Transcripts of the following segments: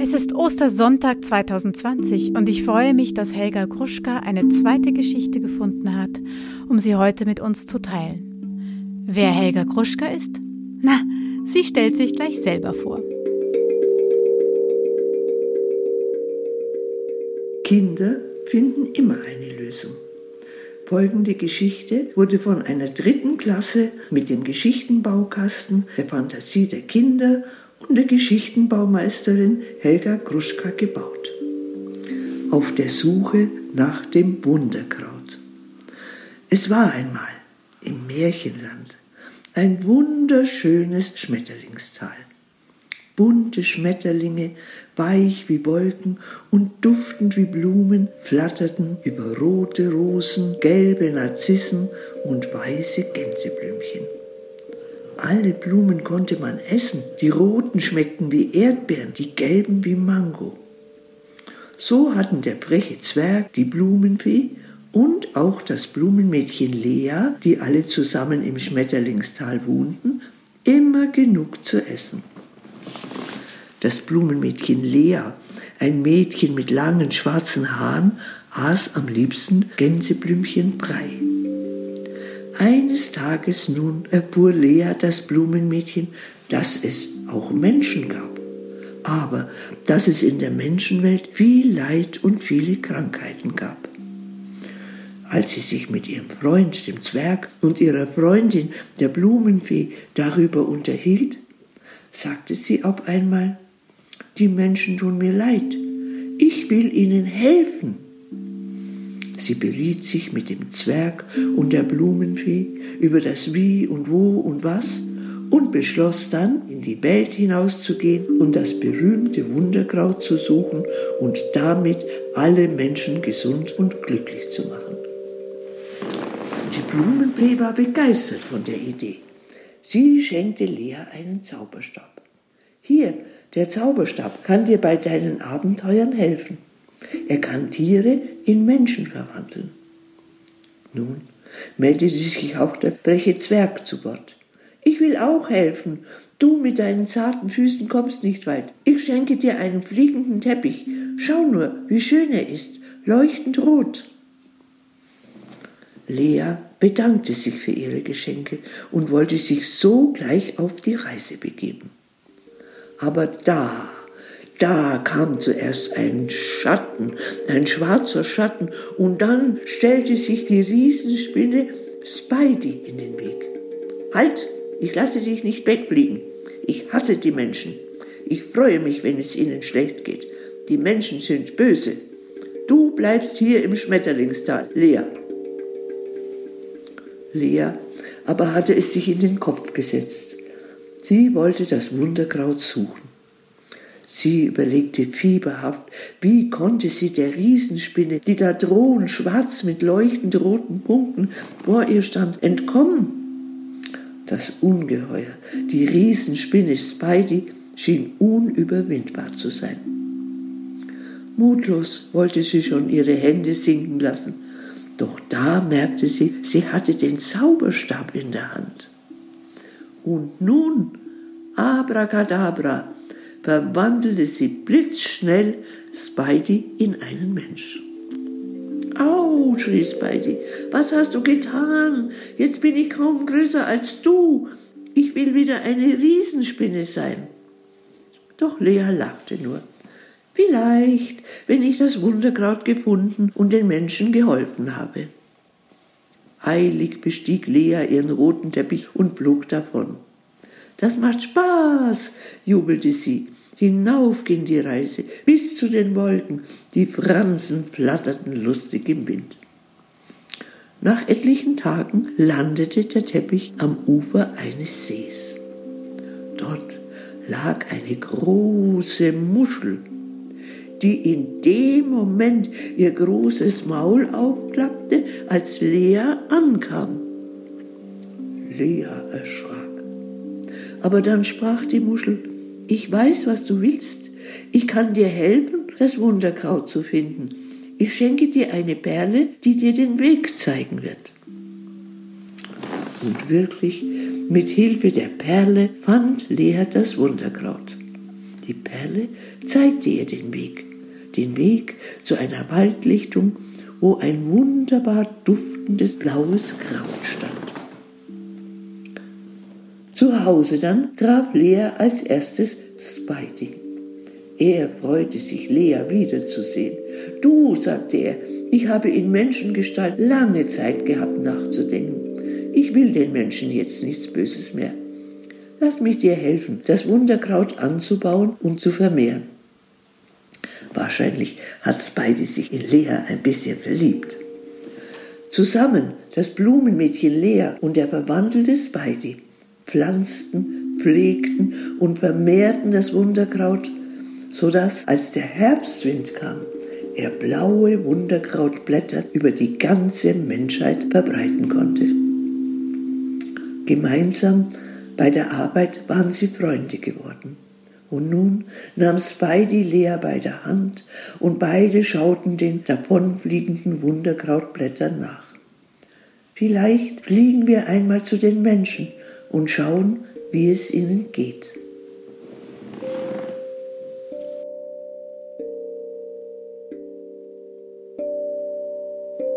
Es ist Ostersonntag 2020 und ich freue mich, dass Helga Gruschka eine zweite Geschichte gefunden hat, um sie heute mit uns zu teilen. Wer Helga Gruschka ist? Na, sie stellt sich gleich selber vor. Kinder finden immer eine Lösung. Folgende Geschichte wurde von einer dritten Klasse mit dem Geschichtenbaukasten der Fantasie der Kinder und der Geschichtenbaumeisterin Helga Gruschka gebaut. Auf der Suche nach dem Wunderkraut. Es war einmal im Märchenland ein wunderschönes Schmetterlingstal. Bunte Schmetterlinge, weich wie Wolken und duftend wie Blumen, flatterten über rote Rosen, gelbe Narzissen und weiße Gänseblümchen. Alle Blumen konnte man essen. Die roten schmeckten wie Erdbeeren, die gelben wie Mango. So hatten der freche Zwerg, die Blumenfee und auch das Blumenmädchen Lea, die alle zusammen im Schmetterlingstal wohnten, immer genug zu essen. Das Blumenmädchen Lea, ein Mädchen mit langen schwarzen Haaren, aß am liebsten Gänseblümchenbrei. Eines Tages nun erfuhr Lea das Blumenmädchen, dass es auch Menschen gab, aber dass es in der Menschenwelt viel Leid und viele Krankheiten gab. Als sie sich mit ihrem Freund, dem Zwerg, und ihrer Freundin, der Blumenfee, darüber unterhielt, sagte sie auf einmal, die Menschen tun mir leid, ich will ihnen helfen. Sie beriet sich mit dem Zwerg und der Blumenfee über das Wie und Wo und Was und beschloss dann, in die Welt hinauszugehen und das berühmte Wunderkraut zu suchen und damit alle Menschen gesund und glücklich zu machen. Die Blumenfee war begeistert von der Idee. Sie schenkte Lea einen Zauberstab. Hier, der Zauberstab kann dir bei deinen Abenteuern helfen. Er kann Tiere in Menschen verwandeln. Nun meldete sich auch der freche Zwerg zu Wort. Ich will auch helfen. Du mit deinen zarten Füßen kommst nicht weit. Ich schenke dir einen fliegenden Teppich. Schau nur, wie schön er ist, leuchtend rot. Lea bedankte sich für ihre Geschenke und wollte sich sogleich auf die Reise begeben. Aber da da kam zuerst ein Schatten, ein schwarzer Schatten, und dann stellte sich die Riesenspinne Spidey in den Weg. Halt, ich lasse dich nicht wegfliegen. Ich hasse die Menschen. Ich freue mich, wenn es ihnen schlecht geht. Die Menschen sind böse. Du bleibst hier im Schmetterlingstal, Lea. Lea aber hatte es sich in den Kopf gesetzt. Sie wollte das Wunderkraut suchen. Sie überlegte fieberhaft, wie konnte sie der Riesenspinne, die da drohend schwarz mit leuchtend roten Punkten vor ihr stand, entkommen? Das Ungeheuer, die Riesenspinne Spidey, schien unüberwindbar zu sein. Mutlos wollte sie schon ihre Hände sinken lassen, doch da merkte sie, sie hatte den Zauberstab in der Hand. Und nun, abracadabra, verwandelte sie blitzschnell Spidey in einen Mensch. Au, schrie Spidey, was hast du getan? Jetzt bin ich kaum größer als du. Ich will wieder eine Riesenspinne sein. Doch Lea lachte nur. Vielleicht, wenn ich das Wunderkraut gefunden und den Menschen geholfen habe. Eilig bestieg Lea ihren roten Teppich und flog davon. Das macht Spaß, jubelte sie. Hinauf ging die Reise bis zu den Wolken, die Fransen flatterten lustig im Wind. Nach etlichen Tagen landete der Teppich am Ufer eines Sees. Dort lag eine große Muschel, die in dem Moment ihr großes Maul aufklappte, als Lea ankam. Lea erschrak. Aber dann sprach die Muschel, ich weiß, was du willst. Ich kann dir helfen, das Wunderkraut zu finden. Ich schenke dir eine Perle, die dir den Weg zeigen wird. Und wirklich, mit Hilfe der Perle fand Lea das Wunderkraut. Die Perle zeigte ihr den Weg, den Weg zu einer Waldlichtung, wo ein wunderbar duftendes blaues Kraut stand. Zu Hause dann traf Lea als erstes Spidey. Er freute sich, Lea wiederzusehen. Du, sagte er, ich habe in Menschengestalt lange Zeit gehabt nachzudenken. Ich will den Menschen jetzt nichts Böses mehr. Lass mich dir helfen, das Wunderkraut anzubauen und zu vermehren. Wahrscheinlich hat Spidey sich in Lea ein bisschen verliebt. Zusammen, das Blumenmädchen Lea und der verwandelte Spidey, pflanzten, pflegten und vermehrten das Wunderkraut, so dass, als der Herbstwind kam, er blaue Wunderkrautblätter über die ganze Menschheit verbreiten konnte. Gemeinsam bei der Arbeit waren sie Freunde geworden. Und nun nahm Spidey Lea bei der Hand und beide schauten den davonfliegenden Wunderkrautblättern nach. Vielleicht fliegen wir einmal zu den Menschen und schauen, wie es ihnen geht.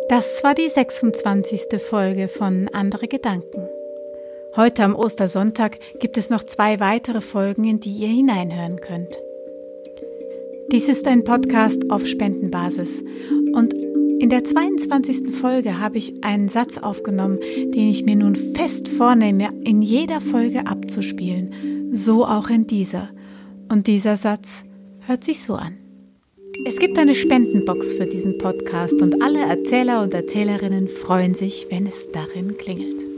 Das war die 26. Folge von Andere Gedanken. Heute am Ostersonntag gibt es noch zwei weitere Folgen, in die ihr hineinhören könnt. Dies ist ein Podcast auf Spendenbasis und in der 22. Folge habe ich einen Satz aufgenommen, den ich mir nun fest vornehme, in jeder Folge abzuspielen, so auch in dieser. Und dieser Satz hört sich so an. Es gibt eine Spendenbox für diesen Podcast und alle Erzähler und Erzählerinnen freuen sich, wenn es darin klingelt.